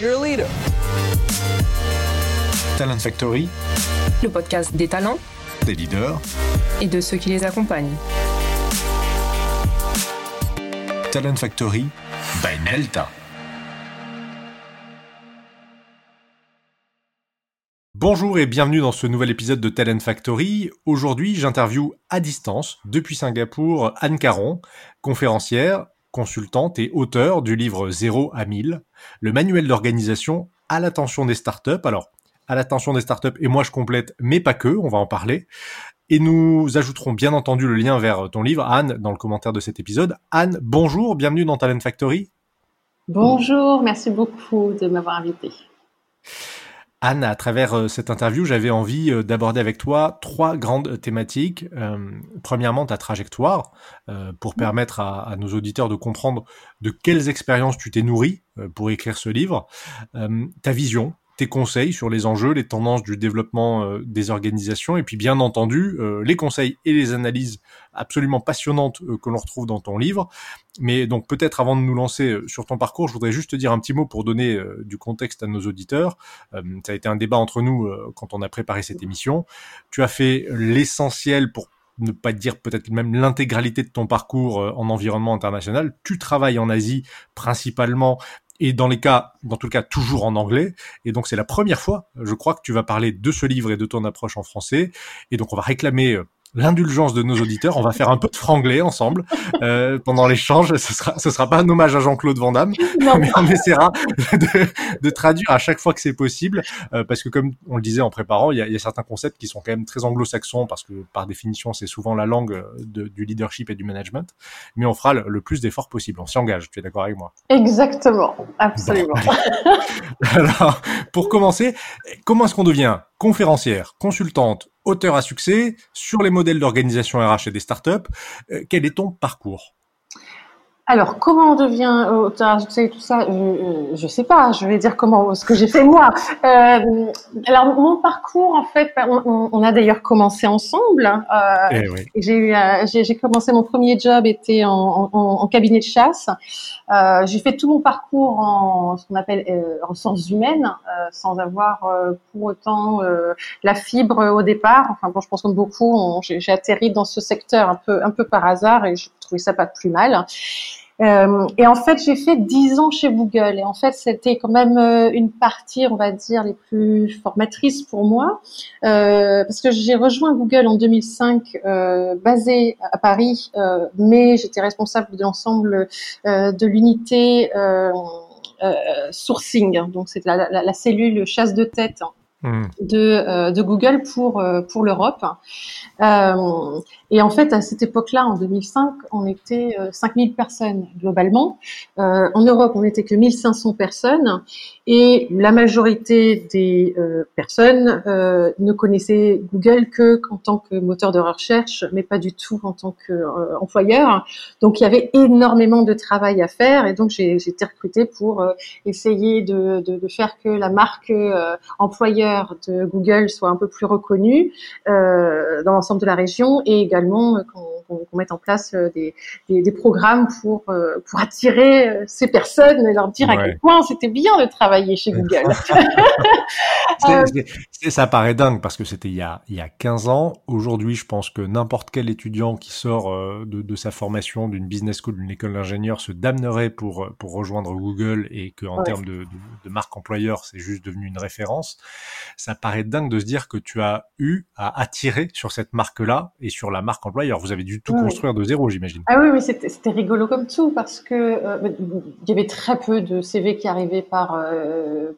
You're a leader. Talent Factory, le podcast des talents des leaders et de ceux qui les accompagnent. Talent Factory by Nelta. Bonjour et bienvenue dans ce nouvel épisode de Talent Factory. Aujourd'hui, j'interview à distance, depuis Singapour, Anne Caron, conférencière, consultante et auteur du livre 0 à 1000, le manuel d'organisation à l'attention des startups. Alors, à l'attention des startups, et moi je complète, mais pas que, on va en parler. Et nous ajouterons bien entendu le lien vers ton livre, Anne, dans le commentaire de cet épisode. Anne, bonjour, bienvenue dans Talent Factory. Bonjour, merci beaucoup de m'avoir invité. Anne, à travers euh, cette interview, j'avais envie euh, d'aborder avec toi trois grandes thématiques. Euh, premièrement, ta trajectoire, pour permettre à, nos auditeurs de comprendre de quelles expériences tu t'es nourri pour écrire ce livre. ta vision, tes conseils sur les enjeux, les tendances du développement des organisations, et puis bien entendu les conseils et les analyses absolument passionnantes euh, que l'on retrouve dans ton livre. Mais donc peut-être avant de nous lancer sur ton parcours, je voudrais juste te dire un petit mot pour donner du contexte à nos auditeurs. ça a été un débat entre nous quand on a préparé cette émission. Tu as fait l'essentiel pour ne pas dire peut-être même l'intégralité de ton parcours en environnement international. Tu travailles en Asie principalement et dans les cas, dans tout le cas, toujours en anglais. Et donc c'est la première fois, je crois, que tu vas parler de ce livre et de ton approche en français. Et donc on va réclamer euh, l'indulgence de nos auditeurs. On va faire un peu de franglais ensemble euh, pendant l'échange. Ce sera, ce sera pas un hommage à Jean-Claude Van Damme, mais on essaiera de, de, traduire à chaque fois que c'est possible, euh, parce que comme on le disait en préparant, il y a, y a certains concepts qui sont quand même très anglo-saxons, parce que par définition, c'est souvent la langue de, du leadership et du management. Mais on fera le, plus d'efforts possible. On s'y engage. Tu es d'accord avec moi? Exactement, absolument. Alors, pour commencer, comment est-ce qu'on devient conférencière, consultante, auteur à succès sur les modèles d'organisation RH et des startups. Euh, quel est ton parcours? Alors, comment on devient succès et tout ça Je ne sais pas. Je vais dire comment ce que j'ai fait moi. Euh, alors, mon parcours, en fait, bah, on, a d'ailleurs commencé ensemble. Euh, eh j'ai eu, j'ai commencé mon premier job était en, en cabinet de chasse. Euh, j'ai fait tout mon parcours en ce qu'on appelle euh, en sciences humaines, euh, sans avoir euh, pour autant la fibre au départ. Enfin bon, je pense comme beaucoup, j'ai atterri dans ce secteur un peu un peu par hasard et je trouvais ça pas plus mal. Euh, et en fait, j'ai fait dix ans chez Google. Et en fait, c'était quand même une partie, on va dire, les plus formatrices pour moi, euh, parce que j'ai rejoint Google en 2005, euh, basé à Paris, mais j'étais responsable de l'ensemble de l'unité sourcing. Donc, c'est la, la, cellule chasse de tête Hmm. De, euh, de, Google pour, euh, pour l'Europe. Euh, et en fait, à cette époque-là, en 2005, on était 5000 personnes globalement. en Europe, on n'était que 1500 personnes. Et la majorité des personnes ne connaissaient Google que en tant que moteur de recherche, mais pas du tout en tant qu'employeur. donc, il y avait énormément de travail à faire. Et donc, j'ai été recrutée pour essayer de, de, de, faire que la marque employeur de Google soit un peu plus reconnu euh, dans l'ensemble de la région et également euh, qu'on mette en place euh, des, des, programmes pour, pour attirer ces personnes et leur dire à quel point c'était bien de travailler chez Google. ça paraît dingue parce que c'était il, y a, il y a 15 ans. Aujourd'hui, je pense que n'importe quel étudiant qui sort de, de sa formation d'une business school, d'une école d'ingénieur se damnerait pour, pour rejoindre Google et qu'en en termes de, de, de marque employeur, c'est juste devenu une référence ça paraît dingue de se dire que tu as eu à attirer sur cette marque-là et sur la marque employeur. Vous avez dû tout construire de zéro, j'imagine. Ah oui, oui, c'était rigolo comme tout parce que euh, il y avait très peu de CV qui arrivaient par euh,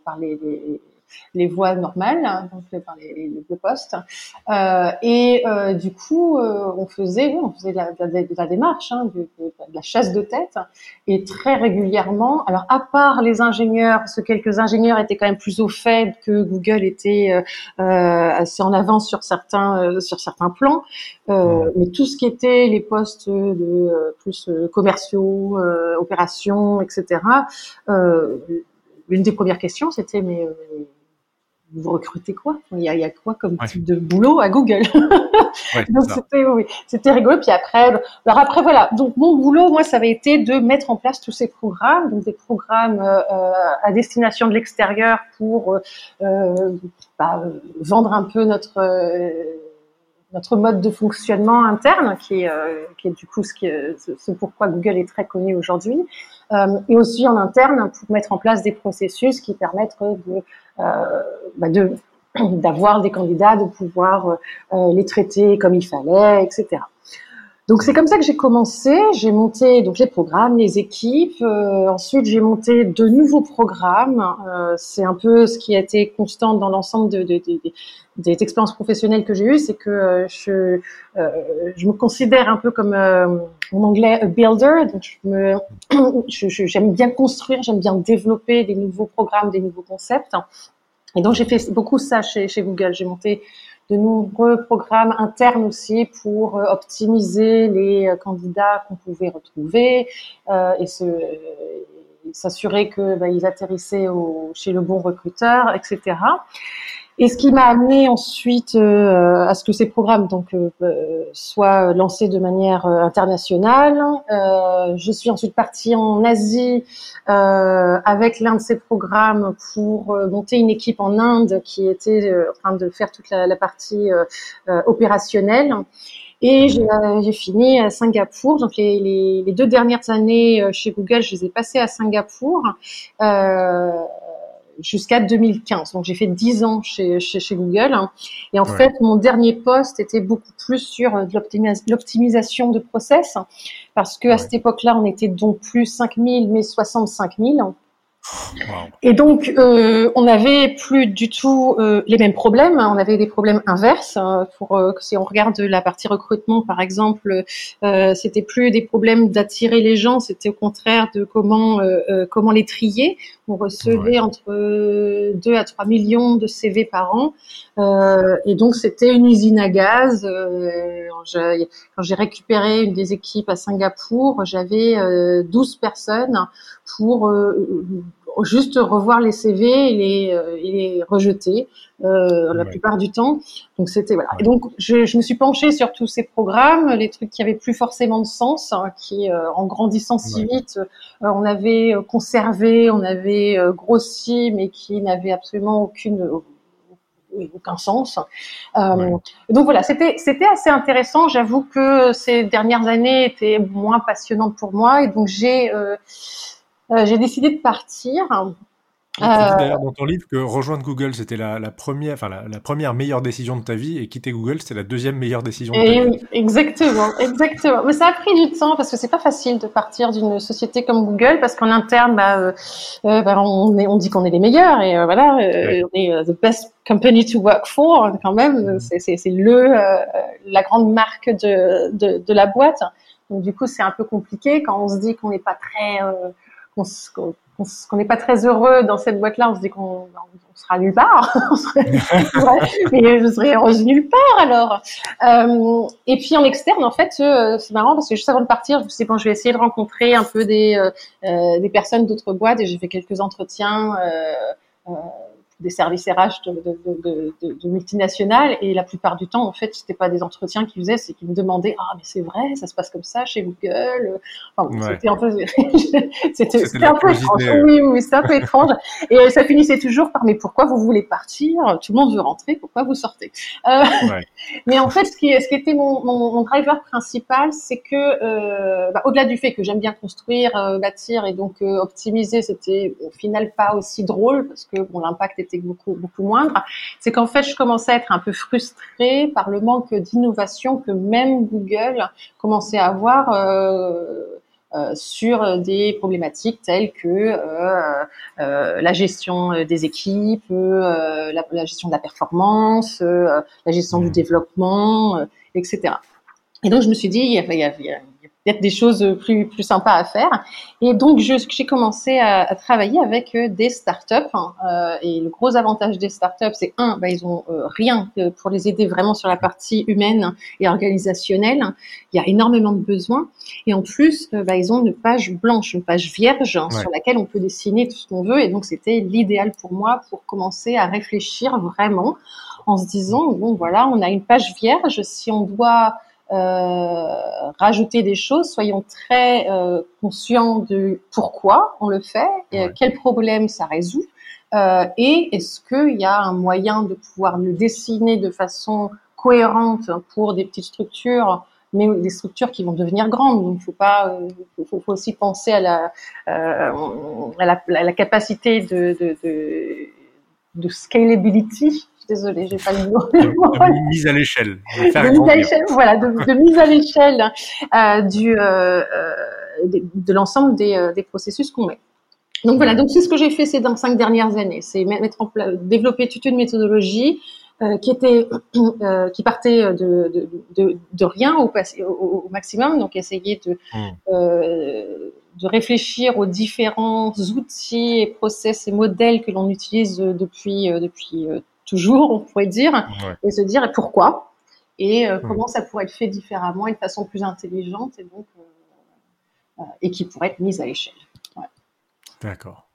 par les, les les voies normales, hein, donc par les, les, postes. Euh, et euh, du coup, euh, on faisait, on faisait de la, de la, démarche, hein, de, la chasse de tête, et très régulièrement. Alors, à part les ingénieurs, parce que quelques ingénieurs étaient quand même plus au fait que Google était euh, assez en avance sur certains sur certains plans, mais tout ce qui était les postes de plus commerciaux, opérations, etc. L'une des premières questions, c'était mais vous recrutez quoi? Il y, a, il y, a, quoi comme type de boulot à Google? Donc c'était oui, c'était rigolo. Puis après, alors après voilà. Donc mon boulot, moi, ça avait été de mettre en place tous ces programmes, donc des programmes euh, à destination de l'extérieur pour euh, bah, vendre un peu notre notre mode de fonctionnement interne, qui est, euh, qui est du coup ce, qui ce, pourquoi Google est très connu aujourd'hui, euh, et aussi en interne pour mettre en place des processus qui permettent de, euh, bah d'avoir des candidats, de pouvoir euh, les traiter comme il fallait, etc. Donc c'est comme ça que j'ai commencé. J'ai monté donc les programmes, les équipes. Euh, ensuite j'ai monté de nouveaux programmes. Euh, c'est un peu ce qui a été constant dans l'ensemble de, de, de, des expériences professionnelles que j'ai eues, c'est que euh, je, euh, je me considère un peu comme euh, en anglais a builder. Donc je me, j'aime bien construire, j'aime bien développer des nouveaux programmes, des nouveaux concepts. Et donc j'ai fait beaucoup ça chez, chez Google. J'ai monté de nombreux programmes internes aussi pour euh, optimiser les euh, candidats qu'on pouvait retrouver euh, et s'assurer que bah, ils atterrissaient chez le bon recruteur, etc. Et ce qui m'a amené ensuite euh, à ce que ces programmes donc euh, euh soient lancés de manière euh, internationale. je suis ensuite partie en Asie avec l'un de ces programmes pour monter une équipe en Inde qui était en train de faire toute la, la partie opérationnelle. Et j'ai fini à Singapour. Donc les, les, les, deux dernières années chez Google, je les ai passées à Singapour. Euh, jusqu'à 2015. Donc j'ai fait 10 ans chez, chez, chez Google. Et en fait, mon dernier poste était beaucoup plus sur euh, l'optimisation de process, parce que à cette époque-là, on était donc plus 5000, mais 65 000. Et donc, euh, on n'avait plus du tout euh, les mêmes problèmes. On avait des problèmes inverses. Hein, pour euh, si on regarde la partie recrutement, par exemple, euh, c'était plus des problèmes d'attirer les gens, c'était au contraire de comment euh, comment les trier. On recevait entre 2 à 3 millions de CV par an, et donc c'était une usine à gaz. quand j'ai récupéré une des équipes à Singapour, j'avais 12 personnes pour juste revoir les CV et les, euh, et les rejeter euh, la plupart du temps. Donc c'était voilà. Et donc je, je, me suis penchée sur tous ces programmes, les trucs qui avaient plus forcément de sens, hein, qui euh, en grandissant si vite, euh, on avait conservé, on avait grossi, mais qui n'avaient absolument aucune aucun sens. Euh, Donc voilà, c'était c'était assez intéressant. J'avoue que ces dernières années étaient moins passionnantes pour moi et donc j'ai euh, euh, j'ai décidé de partir. Tu dis d'ailleurs dans ton livre que rejoindre Google, c'était la, la, première, enfin la, la, première meilleure décision de ta vie, et quitter Google, c'était la deuxième meilleure décision de ta vie. Exactement, exactement. Mais ça a pris du temps parce que c'est pas facile de partir d'une société comme Google parce qu'en interne, bah, euh, euh bah, on, est, on dit qu'on est les meilleurs et euh, voilà, euh, on est the best company to work for quand même. Mm-hmm. C'est le la grande marque de, de, de la boîte. Donc du coup, c'est un peu compliqué quand on se dit qu'on n'est pas très qu'on n'est pas très heureux dans cette boîte-là, on se dit qu'on sera nulle part. mais je serais heureuse nulle part alors. Euh, et puis en externe, en fait, euh, c'est marrant parce que juste avant de partir, je me suis bon, je vais essayer de rencontrer un peu des, euh, euh des personnes d'autres boîtes et j'ai fait quelques entretiens. Euh, des services RH de, de, de, de, multinationales. Et la plupart du temps en fait c'était pas des entretiens qu'ils faisaient c'est qu'ils me demandaient ah mais c'est vrai ça se passe comme ça chez Google enfin, c'était un peu c'était un peu étrange. oui oui c'était un peu étrange. Et euh, ça finissait toujours par mais pourquoi vous voulez partir? Tout le monde veut rentrer pourquoi vous sortez? Euh, ouais. mais en fait ce qui ce qui était mon, mon, mon driver principal c'est que euh, bah, au-delà du fait que j'aime bien construire euh, bâtir et donc euh, optimiser c'était au final pas aussi drôle parce que bon l'impact était beaucoup beaucoup moindre, c'est qu'en fait je commençais à être un peu frustrée par le manque d'innovation que même Google commençait à avoir euh, euh, sur des problématiques telles que euh, euh, la gestion des équipes, la, la, gestion de la performance, la gestion du mmh. développement, etc. Et donc je me suis dit, y a, il y a peut-être des choses plus plus sympas à faire. Et donc j'ai commencé à, à, travailler avec euh, des startups. Hein, euh, et le gros avantage des startups, c'est un, bah, ils ont euh, rien pour les aider vraiment sur la partie humaine et organisationnelle. Il y a énormément de besoins. Et en plus, euh, bah, ils ont une page blanche, une page vierge hein, sur laquelle on peut dessiner tout ce qu'on veut. Et donc c'était l'idéal pour moi pour commencer à réfléchir vraiment en se disant bon voilà, on a une page vierge. Si on doit euh, rajouter des choses, soyons très euh, conscients de pourquoi on le fait, quel problème ça résout, euh, et est-ce qu'il y a un moyen de pouvoir le dessiner de façon cohérente pour des petites structures mais des structures qui vont devenir grandes? Donc, il faut pas, faut, faut, aussi penser à la, euh, à la, à la capacité de, de, de, de scalability désolée, j'ai pas le mot. De, mise à l'échelle. De, mise à l'échelle, voilà, de, mise à l'échelle euh, du euh, euh de, l'ensemble des, euh, des, processus qu'on met. Donc voilà, donc c'est ce que j'ai fait ces dans cinq dernières années, c'est mettre en place, développer toute une méthodologie euh, qui était euh, qui partait de, de, rien au, au, au, maximum, donc essayer de euh, de réfléchir aux différents outils et process et modèles que l'on utilise depuis depuis toujours, on pourrait dire, et se dire pourquoi? Et euh, comment ça pourrait être fait différemment et de façon plus intelligente et donc euh, euh, et qui pourrait être mise à l'échelle. D'accord.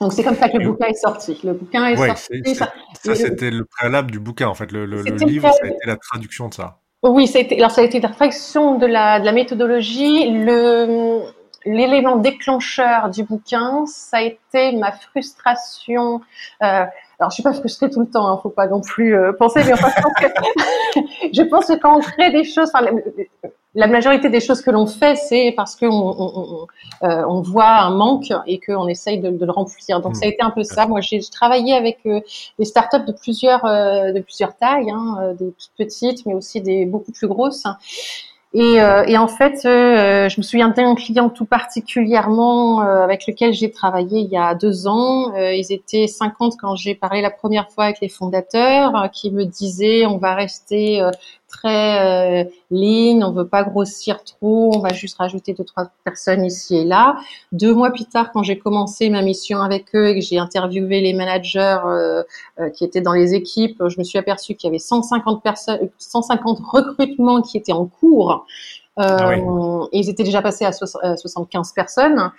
Donc c'est comme ça que le bouquin est sorti. Le bouquin est sorti. ça, c'était le préalable du bouquin en fait. Le, livre, ça a été la traduction de ça. Oui, ça a été, alors ça a été la traduction de la, de la méthodologie. Le l'élément déclencheur du bouquin, ça a été ma frustration. Euh, alors, je suis pas frustrée tout le temps, hein, faut pas non plus euh, penser, mais enfin, je, pense que, je pense que quand on crée des choses, enfin, la, majorité des choses que l'on fait, c'est parce qu'on on, on, euh, on, voit un manque et qu'on essaye de, de, le remplir. Donc, ça a mmh. été un peu ça. Moi, j'ai travaillé avec euh, des startups de plusieurs, de plusieurs tailles, hein, des petites, mais aussi des beaucoup plus grosses. Et, euh, et, en fait, euh, je me souviens d'un client tout particulièrement euh, avec lequel j'ai travaillé il y a deux ans. ils étaient 50 quand j'ai parlé la première fois avec les fondateurs, qui me disaient on va rester très euh, lean, on veut pas grossir trop, on va juste rajouter deux trois personnes ici et là. Deux mois plus tard, quand j'ai commencé ma mission avec eux et que j'ai interviewé les managers euh, euh, qui étaient dans les équipes, je me suis aperçu qu'il y avait 150 personnes, 150 recrutements qui étaient en cours. Ah et ils étaient déjà passés à 75 personnes.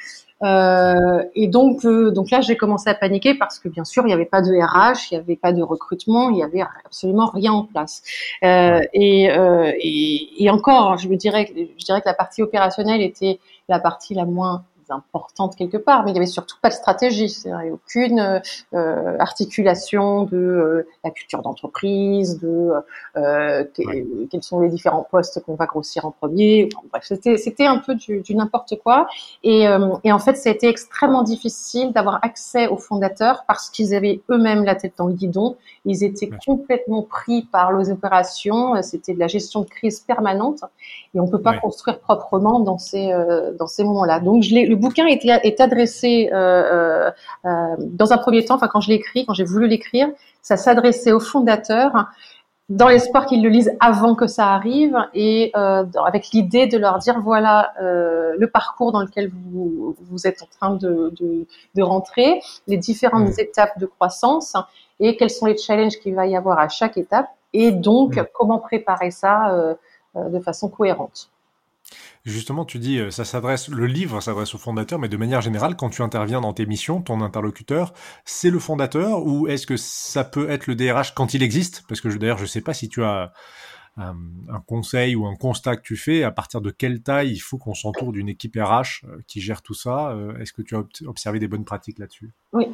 Euh, et donc, euh, donc là, j'ai commencé à paniquer parce que bien sûr, il n'y avait pas de RH, il n'y avait pas de recrutement, il n'y avait absolument rien en place. Euh, et, encore, je dirais, je dirais que la partie opérationnelle était la partie la moins importante quelque part, mais il y avait surtout pas de stratégie, il n'y avait aucune euh, articulation de euh, la culture d'entreprise, de euh, quels sont les différents postes qu'on va grossir en premier. bref, c'était c'était un peu du, du n'importe quoi. Et, et en fait, ça a été extrêmement difficile d'avoir accès aux fondateurs parce qu'ils avaient eux-mêmes la tête dans le guidon. Ils étaient complètement pris par les opérations. C'était de la gestion de crise permanente et on peut pas construire proprement dans ces dans ces moments-là. Donc je le bouquin est, est adressé euh, euh, dans un premier temps, enfin quand je l'ai écrit, quand j'ai voulu l'écrire, ça s'adressait aux fondateurs dans l'espoir qu'ils le lisent avant que ça arrive et avec l'idée de leur dire voilà le parcours dans lequel vous, vous êtes en train de, de, de rentrer, les différentes mmh. étapes de croissance et quels sont les challenges qu'il va y avoir à chaque étape et donc mmh. comment préparer ça euh, de façon cohérente. Justement, tu dis, euh, ça s'adresse, le livre s'adresse au fondateur, mais de manière générale, quand tu interviens dans tes missions, ton interlocuteur, c'est le fondateur ou est-ce que ça peut être le DRH quand il existe? Parce que d'ailleurs, je ne sais pas si tu as euh, un, conseil ou un constat que tu fais, à partir de quelle taille il faut qu'on s'entoure d'une équipe RH qui gère tout ça? Est-ce que tu as observé des bonnes pratiques là-dessus? Oui.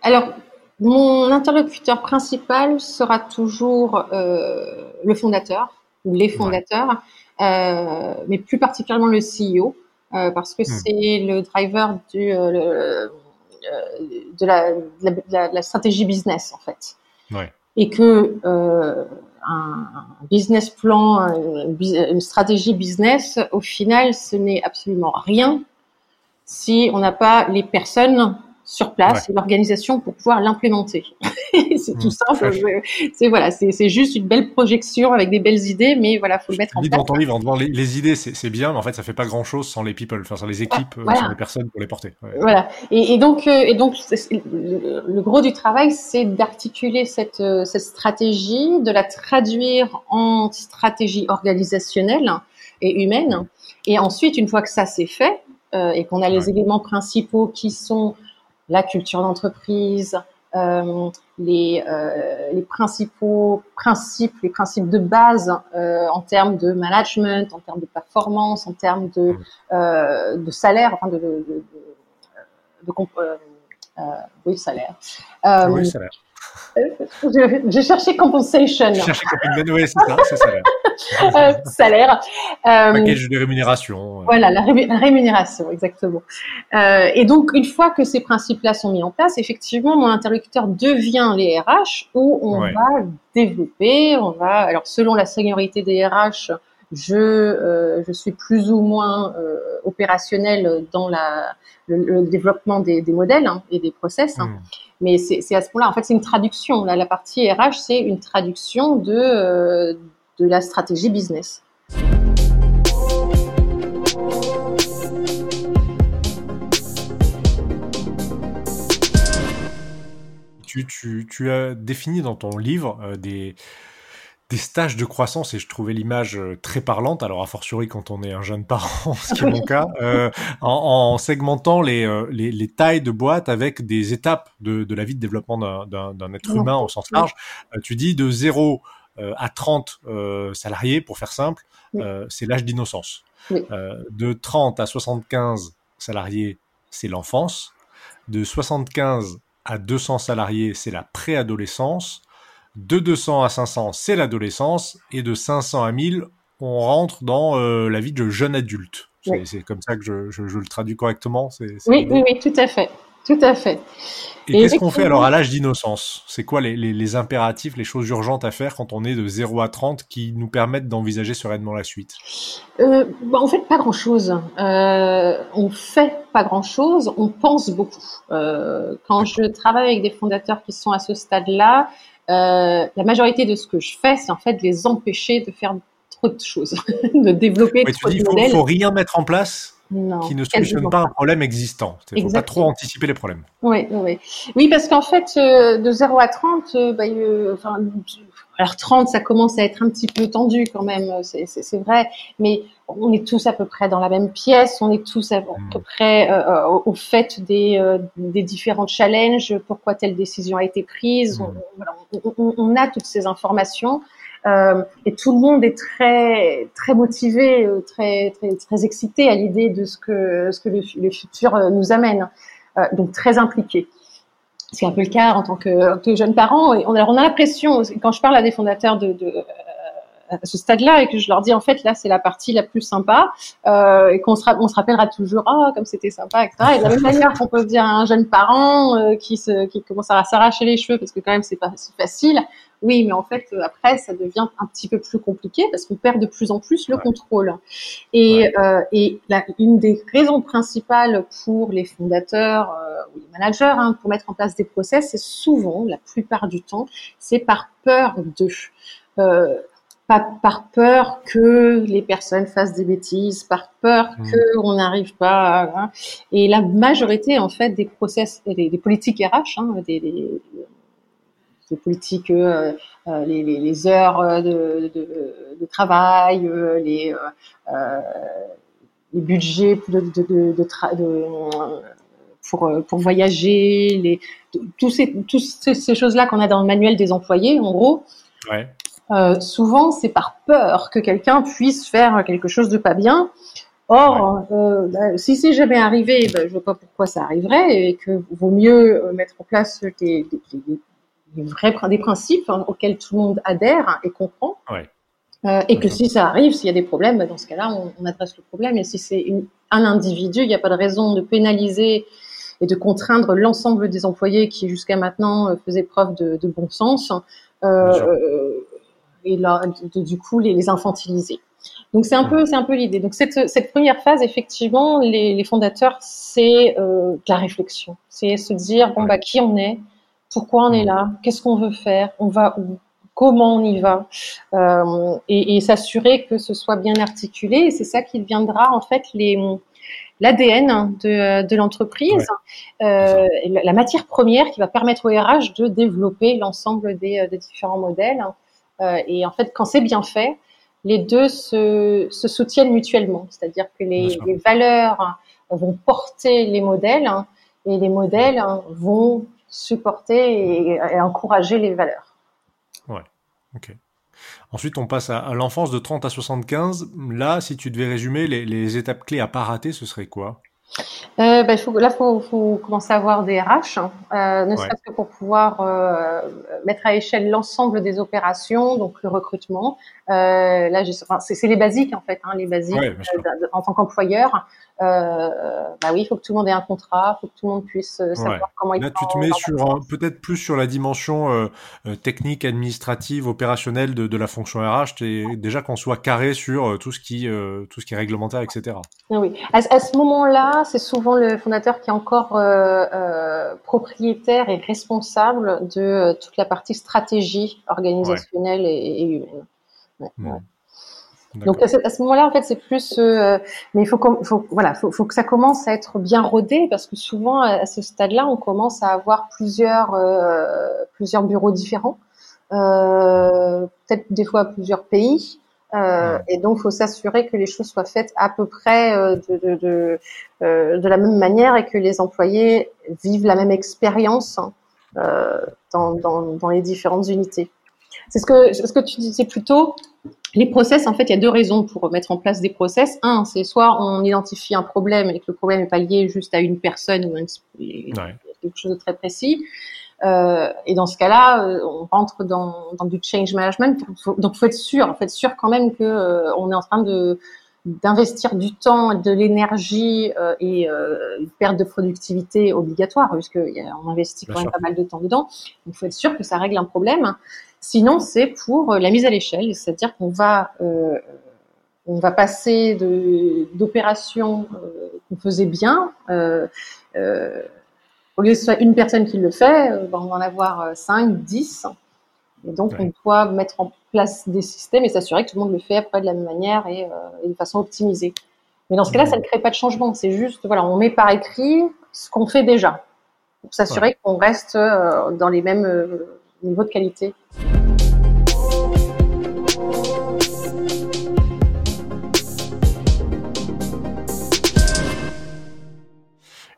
alors, mon interlocuteur principal sera toujours le fondateur ou les fondateurs, euh, mais plus particulièrement le CEO, euh, parce que hmm. c'est le driver du, euh, de, la, de, la, stratégie business en fait. Ouais. Et que un business plan, une stratégie business, au final, ce n'est absolument rien si on n'a pas les personnes sur place l'organisation pour pouvoir l'implémenter. c'est tout mmh. simple. C'est voilà, c'est juste une belle projection avec des belles idées, mais voilà, faut le mettre en place. Dans ton livre, en les, les idées, c'est bien, mais en fait, ça fait pas grand chose sans les people, enfin sans les équipes, euh, sans les personnes pour les porter. Voilà. Et, et, donc, euh, et donc, le, gros du travail, c'est d'articuler cette, euh, cette stratégie, de la traduire en stratégie organisationnelle et humaine. Et ensuite, une fois que ça c'est fait, euh, et qu'on a les éléments principaux qui sont la culture d'entreprise, euh, les, euh, les, principaux principes, les principes de base euh, en termes de management, en termes de performance, en termes de, mmh. de salaire, enfin de, de, de, de oui salaire. oui salaire. J'ai cherché compensation. J'ai cherché compensation, oui, c'est ça, c'est salaire. euh, salaire. Euh, Package de rémunération. Voilà, la, rémunération, exactement. Euh, et donc, une fois que ces principes-là sont mis en place, effectivement, mon interlocuteur devient les RH où on va développer, on va, alors selon la seniorité des RH, je, euh, je suis plus ou moins euh, opérationnel dans la, le, développement des, des modèles hein, et des process. Hein. Hmm. Mais c'est à ce point-là, en fait, c'est une traduction. La partie RH, c'est une traduction de, euh, de la stratégie business. Tu, as défini dans ton livre euh, des, des stages de croissance et je trouvais l'image euh, très parlante. Alors, a fortiori, quand on est un jeune parent, ce qui est mon cas, euh, en, segmentant les, les, les, tailles de boîtes avec des étapes de, de la vie de développement d'un être humain au sens large. tu dis de 0 euh, à 30 euh, salariés, pour faire simple, euh, c'est l'âge d'innocence. de 30 à 75 salariés, c'est l'enfance. De 75 à 200 salariés, c'est la préadolescence. De 200 à 500, c'est l'adolescence. Et de 500 à 1000, on rentre dans la vie de jeune adulte. C'est comme ça que je, je, le traduis correctement. oui, oui, oui, tout à fait. Tout à fait. Et, qu'est-ce qu'on fait alors à l'âge d'innocence? C'est quoi les, les, les, impératifs, les choses urgentes à faire quand on est de 0 à 30 qui nous permettent d'envisager sereinement la suite? Euh, bah En fait, pas grand-chose. Euh, on fait pas grand-chose, on pense beaucoup. Euh, quand je travaille avec des fondateurs qui sont à ce stade-là, euh, la majorité de ce que je fais, c'est en fait de les empêcher de faire trop de choses, de développer trop tu dis, Il faut, faut rien mettre en place qui ne solutionne pas un problème existant. Il ne faut pas trop anticiper les problèmes. Oui, oui. oui parce qu'en fait, euh, de 0 à 30, euh, bah, euh, enfin, alors 30, ça commence à être un petit peu tendu quand même, c'est vrai, mais on est tous à peu près dans la même pièce, on est tous à, peu hmm. près au fait des, des différents challenges, pourquoi telle décision a été prise, on, on, a toutes ces informations. Euh, et tout le monde est très très motivé, euh, très très très excité à l'idée de ce que ce que le, futur euh, nous amène. donc très impliqué. C'est un peu le cas en tant que, que jeune parent. On, alors on a l'impression, quand je parle à des fondateurs de, de à ce stade-là et que je leur dis en fait là c'est la partie la plus sympa euh, et qu'on se, on se rappellera toujours ah comme c'était sympa etc. Et de la même manière qu'on peut dire à un jeune parent euh, qui se qui commence à s'arracher les cheveux parce que quand même c'est pas si facile oui, mais en fait, euh, après, ça devient un petit peu plus compliqué parce qu'on perd de plus en plus le contrôle. Et, euh, et la, une des raisons principales pour les fondateurs euh, ou les managers hein, pour mettre en place des process, c'est souvent, la plupart du temps, c'est par peur de. Euh, pas par peur que les personnes fassent des bêtises, par peur mmh. qu'on n'arrive pas. À, hein. Et la majorité, en fait, des process, des, des politiques RH, hein, des, des les politiques, euh, euh, les, les, les, heures euh, de, de, de travail, les, les budgets de, de, de pour, pour voyager, les, tous ces, choses-là qu'on a dans le manuel des employés, en gros. Ouais. Euh, souvent, c'est par peur que quelqu'un puisse faire quelque chose de pas bien. Or, euh, bah, si c'est jamais arrivé, bah, je vois pas pourquoi ça arriverait et que vaut mieux mettre en place des, des, des vrais des principes hein, auxquels tout le monde adhère et comprend. Euh, et que si ça arrive, s'il y a des problèmes, bah, dans ce cas-là, on, on, adresse le problème. Et si c'est un individu, il n'y a pas de raison de pénaliser et de contraindre l'ensemble des employés qui jusqu'à maintenant euh, faisaient preuve de, de bon sens euh, et là, de, du coup les, les infantiliser. Donc c'est un peu, c'est un peu l'idée. Donc cette, cette première phase, effectivement, les, les fondateurs, c'est euh, la réflexion, c'est se dire bon bah qui on est, pourquoi on est là, qu'est-ce qu'on veut faire, on va où, comment on y va, euh, et, et s'assurer que ce soit bien articulé. Et c'est ça qui deviendra en fait les l'ADN de, de l'entreprise, euh, la matière première qui va permettre au RH de développer l'ensemble des, des, différents modèles. Euh, et en fait, quand c'est bien fait, les deux se, se soutiennent mutuellement. C'est-à-dire que les, les, valeurs vont porter les modèles hein, et les modèles vont supporter et, et, encourager les valeurs. Ouais, ok. Ensuite, on passe à, à l'enfance de 30 à 75. Là, si tu devais résumer les, les étapes clés à pas rater, ce serait quoi? Euh, ben, faut, là, il faut, faut, commencer à avoir des RH, hein, euh, ne ouais. serait-ce que pour pouvoir euh, mettre à échelle l'ensemble des opérations, donc le recrutement. Là, enfin, c'est les basiques en fait, hein, les basiques ouais, en tant qu'employeur. Euh, bah oui, il faut que tout le monde ait un contrat, il faut que tout le monde puisse euh, savoir ouais. comment il Là, tu te mets sur peut-être plus sur la dimension euh, technique, administrative, opérationnelle de, de la fonction RH. Es, déjà qu'on soit carré sur tout ce qui tout ce qui est réglementaire, etc. Ah oui. À, à ce moment-là, c'est souvent le fondateur qui est encore propriétaire et responsable de toute la partie stratégie organisationnelle et, et, humaine. Ouais. Donc à ce, ce moment-là, en fait, c'est plus, euh, mais il faut, faut, voilà, faut, faut, que ça commence à être bien rodé parce que souvent à ce stade-là, on commence à avoir plusieurs, euh, plusieurs bureaux différents, euh, peut-être des fois plusieurs pays, euh, et donc il faut s'assurer que les choses soient faites à peu près euh, de, de, de, euh, de, la même manière et que les employés vivent la même expérience dans, dans, dans les différentes unités. C'est ce que, ce que tu disais plus tôt. Les process, en fait, il y a deux raisons pour mettre en place des process. Un, c'est soit on identifie un problème et que le problème n'est pas lié juste à une personne ou à une, ouais. quelque chose de très précis. Euh, et dans ce cas-là, euh, on rentre dans, dans, du change management. Donc, faut être sûr, en fait, sûr quand même que euh, on est en train de d'investir du temps, de l'énergie euh, et euh, une perte de productivité obligatoire, puisqu'on investit quand Bien même sûr. pas mal de temps dedans. Il faut être sûr que ça règle un problème. Sinon, c'est pour la mise à l'échelle, c'est-à-dire qu'on va euh, on va passer d'opérations euh, qu'on faisait bien. Euh, au lieu que ce soit une personne qui le fait, on va en avoir 5, 10. Et donc, ouais. on doit mettre en place des systèmes et s'assurer que tout le monde le fait après de la même manière et, et de façon optimisée. Mais dans ce cas-là, ça ne crée pas de changement. C'est juste, voilà, on met par écrit ce qu'on fait déjà pour s'assurer ouais. qu'on reste dans les mêmes niveaux de qualité.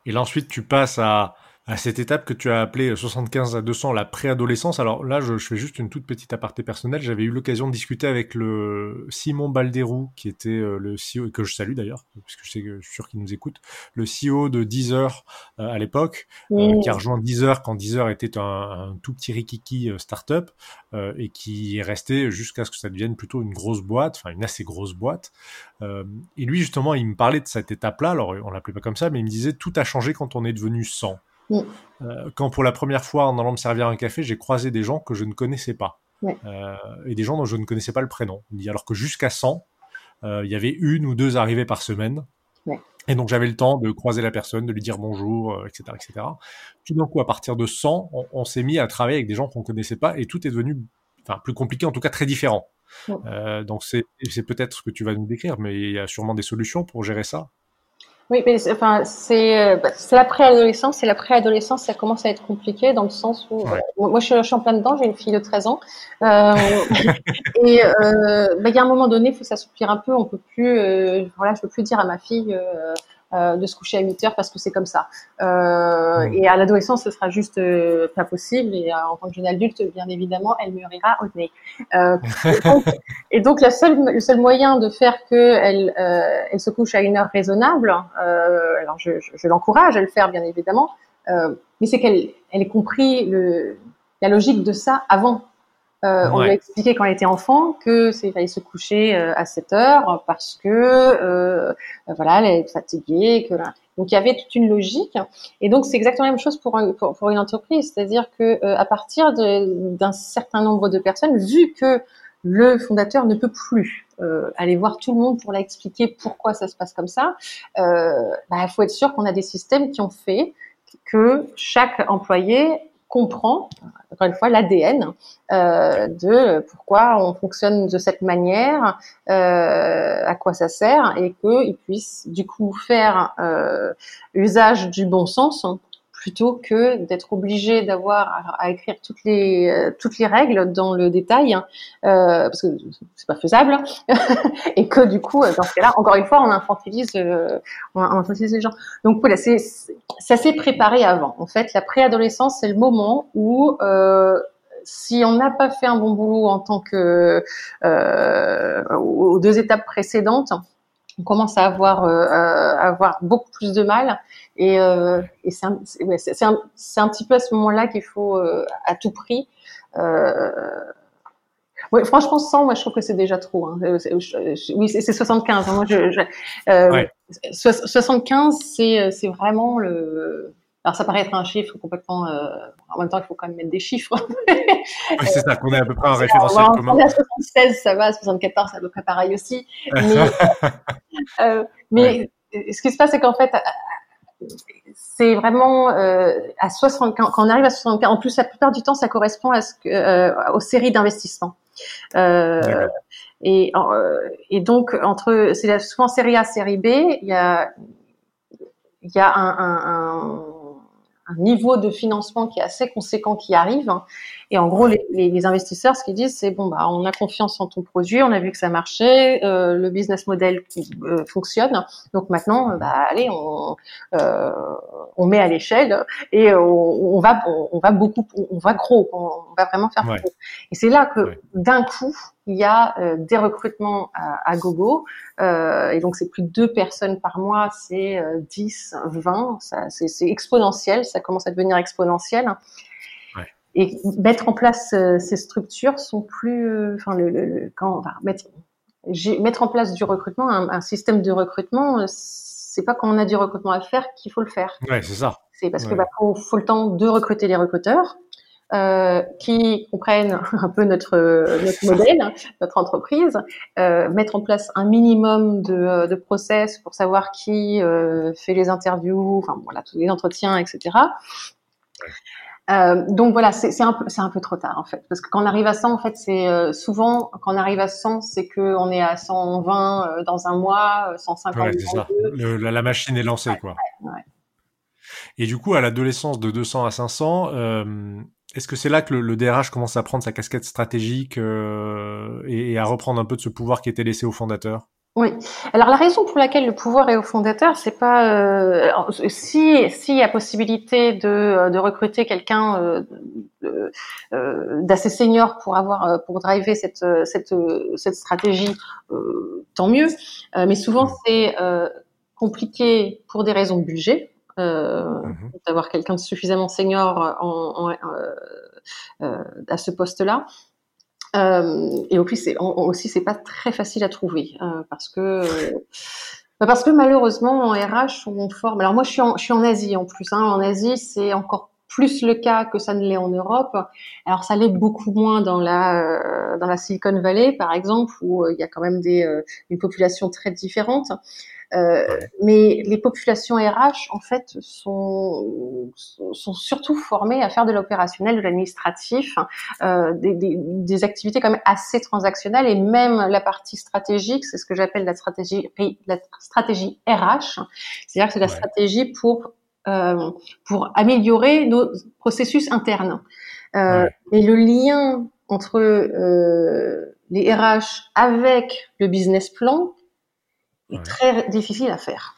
Et là, ensuite, tu passes à, à cette étape que tu as appelée 75 à 200, la préadolescence. Alors là, je, je, fais juste une toute petite aparté personnelle. J'avais eu l'occasion de discuter avec le Simon Balderou, qui était euh, le CEO, que je salue d'ailleurs, puisque je, sais que, je suis sûr qu'il nous écoute, le CEO de Deezer euh, à l'époque, euh, qui a rejoint Deezer quand Deezer était un, un tout petit rikiki euh, startup, euh, et qui est resté jusqu'à ce que ça devienne plutôt une grosse boîte, enfin une assez grosse boîte. Euh, et lui, justement, il me parlait de cette étape-là, alors on l'appelait pas comme ça, mais il me disait tout a changé quand on est devenu 100. Mm. Euh, quand pour la première fois en allant me servir un café, j'ai croisé des gens que je ne connaissais pas. Ouais. Euh, et des gens dont je ne connaissais pas le prénom. Alors que jusqu'à 100, euh, il y avait une ou deux arrivées par semaine. Ouais. Et donc j'avais le temps de croiser la personne, de lui dire bonjour, etc. Euh, etc. Tout d'un coup, à partir de 100, on, on s'est mis à travailler avec des gens qu'on connaissait pas et tout est devenu enfin, plus compliqué, en tout cas très différent. Ouais. donc c'est peut-être ce que tu vas nous décrire, mais il y a sûrement des solutions pour gérer ça. Oui, mais enfin, c'est euh, bah, la préadolescence. Et la préadolescence, ça commence à être compliqué dans le sens où, ouais. euh, moi, je suis, je suis, en plein dedans. J'ai une fille de 13 ans, euh, et euh, bah, il y a un moment donné, il faut s'assouplir un peu. On peut plus, euh, voilà, je peux plus dire à ma fille euh, de se coucher à 8 heures parce que c'est comme ça. Euh. Et à l'adolescence, ce sera juste euh, pas possible. Et en tant que jeune adulte, bien évidemment, elle me rira au nez. Et, donc, et donc, la seule, le seul moyen de faire que elle, elle se couche à une heure raisonnable, alors je, je, je l'encourage à le faire, bien évidemment, mais c'est qu'elle elle ait compris le, la logique de ça avant. Euh, on lui a expliqué quand elle était enfant que c'est fallait se coucher euh, à 7 heures parce que euh, voilà, elle est fatiguée. Que donc il y avait toute une logique. Et donc c'est exactement la même chose pour, pour, pour une entreprise, c'est-à-dire que euh, à partir d'un certain nombre de personnes, vu que le fondateur ne peut plus euh, aller voir tout le monde pour l'expliquer pourquoi ça se passe comme ça. Il bah, faut être sûr qu'on a des systèmes qui ont fait que chaque employé comprend, encore une fois, l'ADN euh, de pourquoi on fonctionne de cette manière, euh, à quoi ça sert, et qu'il puisse du coup faire euh, usage du bon sens plutôt que d'être obligé d'avoir à, écrire toutes les euh, toutes les règles dans le détail hein, euh, parce que c'est pas faisable et que du coup dans ce cas-là encore une fois on infantilise euh, on infantilise les gens. Donc voilà c'est ça s'est préparé avant. En fait la préadolescence c'est le moment où euh, si on n'a pas fait un bon boulot en tant que euh, aux deux étapes précédentes, on commence à avoir, euh, à avoir beaucoup plus de mal. Et, euh, et c'est un, ouais, un, un, petit peu à ce moment-là qu'il faut euh, à tout prix. Euh, ouais, franchement, 100, moi je trouve que c'est déjà trop. Hein. Euh, oui, c'est 75. Hein. Moi, je, je ouais. 75, c'est vraiment le alors ça paraît être un chiffre complètement. Euh, en même temps, il faut quand même mettre des chiffres. oui, c'est ça, qu'on ait à peu près un référentiel commun. À 76, ça va, 74, c'est à peu près pareil aussi. Mais, euh, mais ce qui se passe, c'est qu'en fait, c'est vraiment euh, à 60, quand, on arrive à 75, en plus la plupart du temps, ça correspond à ce que, euh, aux séries d'investissement. Euh, et, et donc entre, c'est souvent série A, série B, il y a, il y a un, un, un un niveau de financement qui est assez conséquent qui arrive. Et en gros, les, les, investisseurs, ce qu'ils disent, c'est bon, bah, on a confiance en ton produit, on a vu que ça marchait, euh, le business model euh, fonctionne. Donc maintenant, euh, bah, allez, on, euh, on met à l'échelle et on, on va, on, va beaucoup, on va gros, on, va vraiment faire gros. Et c'est là que d'un coup, il y a euh, des recrutements à, à gogo. Euh, et donc, c'est plus de deux personnes par mois, c'est 10, 20. C'est exponentiel, ça commence à devenir exponentiel. Et mettre en place euh, ces structures sont plus, euh, enfin, le, le, quand, enfin, mettre, mettre en place du recrutement, un, un système de recrutement, euh, c'est pas quand on a du recrutement à faire qu'il faut le faire. Ouais, c'est ça. C'est parce que bah, faut, faut, le temps de recruter les recruteurs. Euh, qui comprennent un peu notre notre modèle, notre entreprise, euh, mettre en place un minimum de, de process pour savoir qui fait les interviews, enfin voilà tous les entretiens, etc. Euh, donc voilà, c'est un peu c'est un peu trop tard en fait, parce que quand on arrive à 100, en fait, c'est euh, souvent quand on arrive à 100, c'est que on est à 120 euh, dans un mois, 150. Ouais, c'est ça. Le, la, la, machine est lancée ouais, quoi. Ouais, Et du coup, à l'adolescence de 200 à 500, euh, est-ce que c'est là que le, le, DRH commence à prendre sa casquette stratégique euh, et, et, à reprendre un peu de ce pouvoir qui était laissé aux fondateurs? Oui. Alors la raison pour laquelle le pouvoir est au fondateur, c'est pas euh, si s'il y a possibilité de, de recruter quelqu'un euh, euh, d'assez senior pour avoir pour driver cette cette cette stratégie, euh, tant mieux. Euh, mais souvent c'est euh, compliqué pour des raisons de budget. Mmh. d'avoir quelqu'un de suffisamment senior en, en, à ce poste-là. Euh, et au plus, c'est, aussi, c'est pas très facile à trouver euh, parce que euh, parce que malheureusement en RH on forme. Alors moi, je suis en, en Asie en plus. Hein. En Asie, c'est encore plus le cas que ça ne l'est en Europe. Alors ça l'est beaucoup moins dans la dans la Silicon Valley par exemple où il y a quand même des une population très différente. Euh, mais les populations RH, en fait, sont, sont surtout formées à faire de l'opérationnel, de l'administratif, euh, des, des, des, activités quand même assez transactionnelles et même la partie stratégique, c'est ce que j'appelle la stratégie, la stratégie RH, c'est-à-dire que c'est la ouais. stratégie pour euh, pour améliorer nos processus internes. Euh, ouais. Et le lien entre euh, les RH avec le business plan, est très difficile à faire.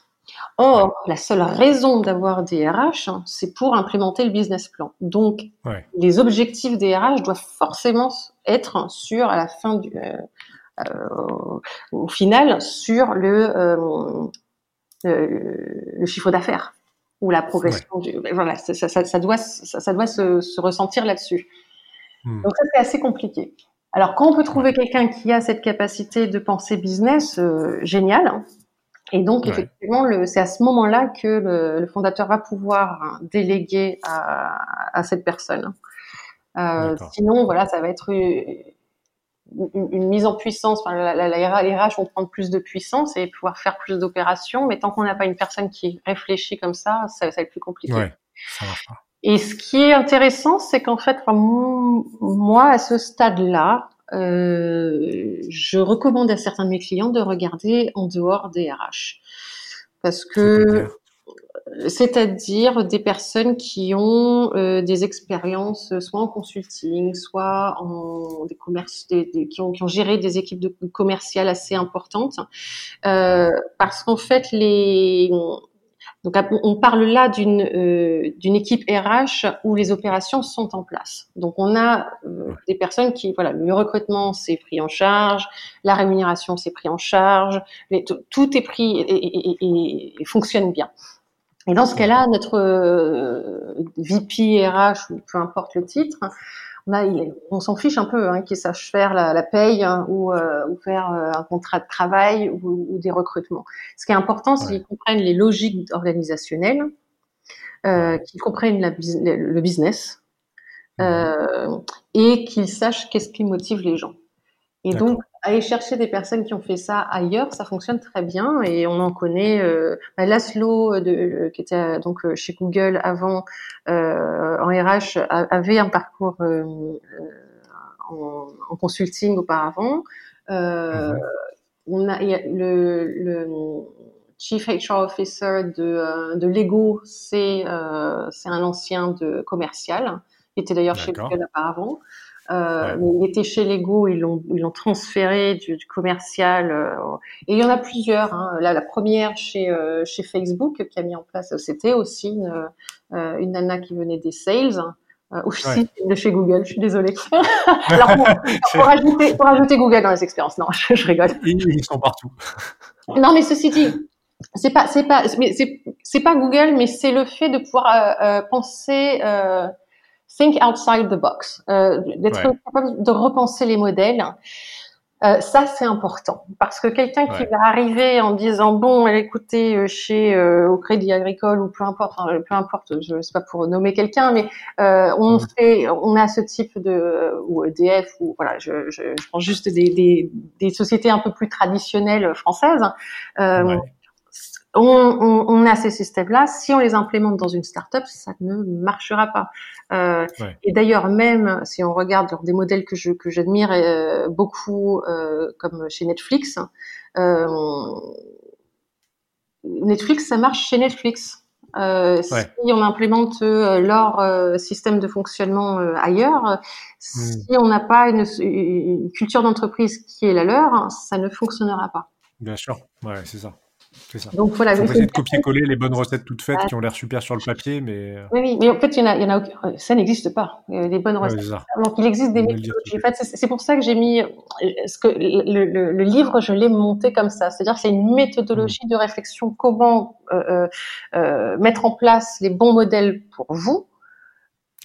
Or, la seule raison d'avoir des RH, hein, c'est pour implémenter le business plan. Donc, ouais. les objectifs des RH doivent forcément être sur, à la fin du, euh, euh, au final, sur le, euh, le chiffre d'affaires ou la progression. Ouais. Du, voilà, ça, ça, ça, doit, ça, doit se, se ressentir là-dessus. Hmm. Donc ça, c'est assez compliqué. Alors, quand on peut trouver quelqu'un qui a cette capacité de penser business, euh, génial. Hein. Et donc, ouais. effectivement, c'est à ce moment-là que le, le, fondateur va pouvoir déléguer à, à cette personne. Euh, sinon, voilà, ça va être une, mise en puissance. Enfin, la, la, la, les RH vont prendre plus de puissance et pouvoir faire plus d'opérations, mais tant qu'on n'a pas une personne qui réfléchit comme ça, ça, ça va être plus compliqué. Ouais, ça marche pas. Et ce qui est intéressant, c'est qu'en fait, moi, à ce stade-là, euh, je recommande à certains de mes clients de regarder en dehors des RH. Parce que c'est-à-dire? des personnes qui ont euh, des expériences soit en consulting, soit en des commerces, des, qui, ont, qui, ont, géré des équipes de commerciales assez importantes, euh, parce qu'en fait les donc on parle là d'une euh, d'une équipe RH où les opérations sont en place. Donc on a euh, des personnes qui voilà le recrutement c'est pris en charge, la rémunération c'est pris en charge, tout est pris et, et, fonctionne bien. Et dans ce cas-là, notre euh, VP RH ou peu importe le titre, on, s'en fiche un peu hein, qu'ils sachent faire la, la paye hein, ou, euh, ou, faire euh, un contrat de travail ou, ou des recrutements. Ce qui est important, c'est qu'ils comprennent les logiques organisationnelles, euh, qu'ils comprennent la, le business mmh. euh, et qu'ils sachent qu'est-ce qui motive les gens. Et donc, aller chercher des personnes qui ont fait ça ailleurs, ça fonctionne très bien. Et on en connaît. Euh, bah, Laszlo, de, euh, qui était euh, donc euh, chez Google avant euh, en RH, avait un parcours euh, en, en, consulting auparavant. On a, le, le, Chief HR Officer de, de Lego, c'est c'est un ancien de commercial. Il était d'ailleurs chez Google auparavant. Euh, Il était chez Lego, ils l'ont ils l'ont transféré du, du commercial. Euh, et il y en a plusieurs. Hein. Là, la première chez euh, chez Facebook qui a mis en place, c'était aussi une, euh, une nana qui venait des sales. aussi de chez Google, je suis désolée. Alors, pour, pour, rajouter, pour rajouter Google dans les expériences, non, je, je rigole. Ils sont partout. Non, mais ceci dit, c'est pas, c'est pas, c'est, c'est pas Google, mais c'est le fait de pouvoir euh, penser euh, think outside the box, euh, d'être capable de repenser les modèles. Euh, ça, c'est important parce que quelqu'un qui va arriver en disant bon, écoutez, euh, chez euh, au Crédit Agricole ou peu importe, hein, peu importe, je sais pas pour nommer quelqu'un, mais euh, on mm. fait, on a ce type de ou EDF ou voilà, je, je, je prends juste des, des, des, sociétés un peu plus traditionnelles françaises. Ouais on, on, a ces systèmes-là. Si on les implémente dans une startup, ça ne marchera pas. Euh, Et d'ailleurs, même si on regarde des modèles que je que j'admire euh, beaucoup, euh, comme chez Netflix, Netflix, ça marche chez Netflix. Si on implémente leur système de fonctionnement ailleurs, hmm. si on n'a pas une, une culture d'entreprise qui est la leur, ça ne fonctionnera pas. Bien sûr, ouais, c'est ça. Ça. Donc voilà. Faut essayer de copier-coller les bonnes recettes toutes faites qui ont l'air super sur le papier, mais. Euh, oui, oui, mais en fait, il y en a, il y en a, ça n'existe pas. Les bonnes recettes. Donc il existe des méthodologies. En fait, c'est pour ça que j'ai mis euh, ce que le, le, le livre, je l'ai monté comme ça. C'est-à-dire que c'est une méthodologie mmh. de réflexion comment euh, euh, mettre en place les bons modèles pour vous.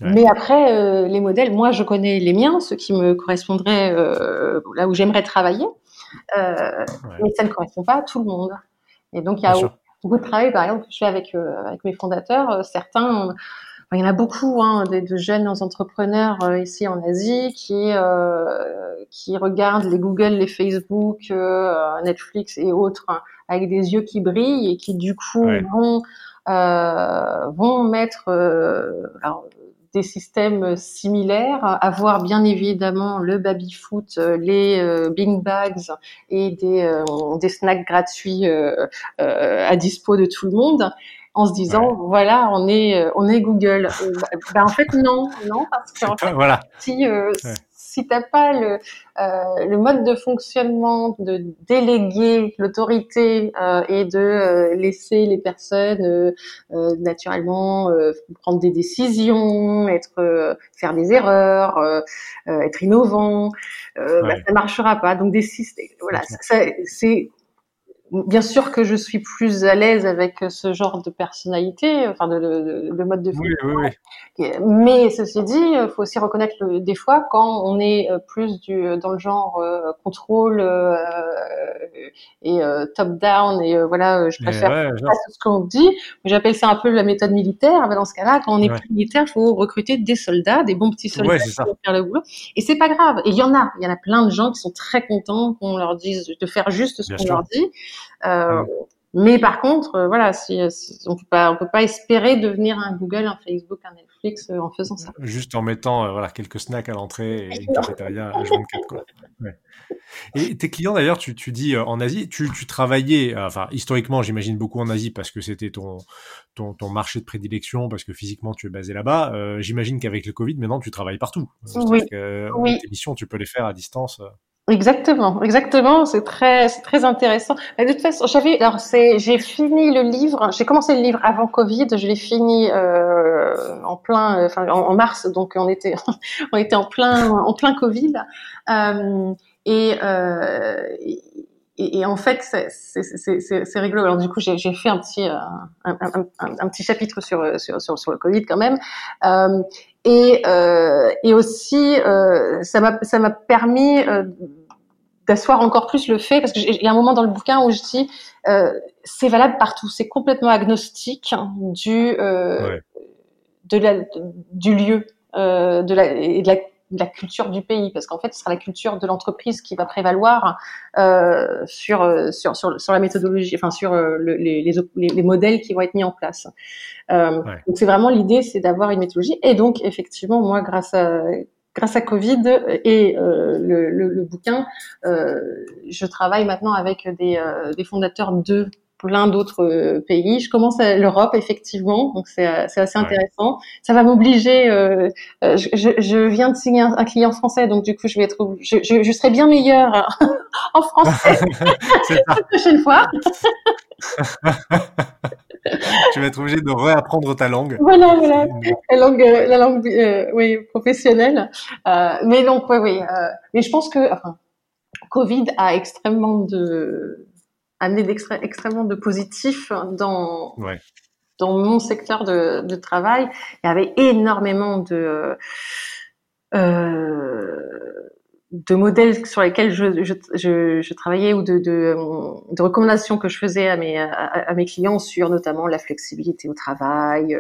Ouais. Mais après, euh, les modèles, moi, je connais les miens, ceux qui me correspondraient là où j'aimerais travailler, ouais. mais ça ne correspond pas à tout le monde. Et donc, il y a beaucoup de travail, par exemple, que je fais avec, euh, avec mes fondateurs. Euh, certains, il y en a beaucoup hein, de, de, jeunes entrepreneurs euh, ici en Asie qui, qui regardent les Google, les Facebook, Netflix et autres hein, avec des yeux qui brillent et qui, du coup, vont, vont mettre... alors, des systèmes similaires, avoir bien évidemment le baby foot, euh, les euh, bing bags et des, euh, des snacks gratuits à dispo de tout le monde en se disant voilà on est on est Google. Ben, en fait non non parce que en fait, voilà. si si t'as pas le, euh, le mode de fonctionnement de déléguer l'autorité euh, et de euh, laisser les personnes euh, euh, naturellement prendre des décisions, être faire des erreurs, être innovant, bah, ouais. bah, ça marchera pas. Donc des systèmes, voilà, c'est bien sûr que je suis plus à l'aise avec ce genre de personnalité, enfin de, de, de mode de oui, oui, oui. Mais ceci dit, il faut aussi reconnaître le, des fois quand on est plus du dans le genre euh, contrôle euh, et euh, top down et voilà, je préfère ouais, ce qu'on dit. J'appelle ça un peu la méthode militaire. Mais dans ce cas-là, quand on est plus militaire, il faut recruter des soldats, des bons petits soldats vont faire le boulot. Et c'est pas grave. Et il y en a, il y en a plein de gens qui sont très contents qu'on leur dise de faire juste ce qu'on leur dit. Euh, Mais par contre, euh, voilà, si, on peut pas, on peut pas espérer devenir un Google, un Facebook, un Netflix euh, en faisant ça. Juste en mettant euh, voilà quelques snacks à l'entrée et une cafétéria à 24 quoi. Ouais. Et tes clients d'ailleurs, tu, tu dis en Asie, tu, tu travaillais, enfin historiquement, j'imagine beaucoup en Asie parce que c'était ton, ton, ton marché de prédilection, parce que physiquement tu es basé là-bas. Euh, j'imagine qu'avec le Covid, maintenant tu travailles partout. Oui. Que, oui. Tes missions, tu peux les faire à distance. Exactement, exactement. C'est très, c'est très intéressant. Mais de toute façon, j'avais, alors c'est, j'ai fini le livre. J'ai commencé le livre avant Covid. Je l'ai fini euh, en plein, enfin en, en, mars. Donc on était, on était en plein, en plein Covid. Euh, et, euh, et, et, en fait, c'est rigolo. Alors du coup, j'ai fait un petit, euh, un, un, un, petit chapitre sur, sur, sur, sur le Covid quand même. Et, euh, et aussi, euh, ça m'a ça m'a permis euh, d'asseoir encore plus le fait, parce qu'il y a un moment dans le bouquin où je dis, euh, c'est valable partout, c'est complètement agnostique du euh, ouais. de la, de, du lieu euh, de la, et de la la culture du pays, parce qu'en fait, ce sera la culture de l'entreprise qui va prévaloir euh, sur, sur, sur, sur la méthodologie, enfin sur euh, le, les, les, les, modèles qui vont être mis en place. Euh, Ouais. Donc c'est vraiment l'idée, c'est d'avoir une méthodologie. Et donc effectivement, moi, grâce à grâce à Covid et euh, le, le, le, bouquin, euh, je travaille maintenant avec des, euh, des fondateurs de plein d'autres euh, pays. Je commence à l'Europe effectivement, donc c'est assez Ouais. intéressant. Ça va m'obliger. euh, euh, je, je- je viens de signer un, un client français, donc du coup je vais être, je, je, je serai bien meilleure en français la prochaine fois. tu vas être obligé de réapprendre ta langue. Voilà, voilà. La langue, euh, la langue, euh, oui, professionnelle. Euh, mais donc, oui, oui. euh, mais je pense que, enfin, Covid a extrêmement de, amené d'extré- extrêmement de positif dans, Ouais. dans mon secteur de, de travail. Il y avait énormément de, euh, de modèles sur lesquels je, je, je, je travaillais ou de, de, de recommandations que je faisais à mes, à, à mes clients sur notamment la flexibilité au travail, euh,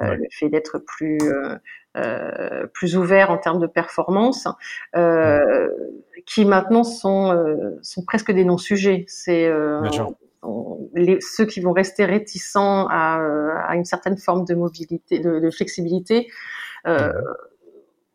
euh, Ouais. le fait d'être plus euh, euh, plus ouvert en termes de performance, euh, qui maintenant sont euh, sont presque des non-sujets. C'est euh, ceux qui vont rester réticents à, euh, à une certaine forme de mobilité, de, de flexibilité, euh,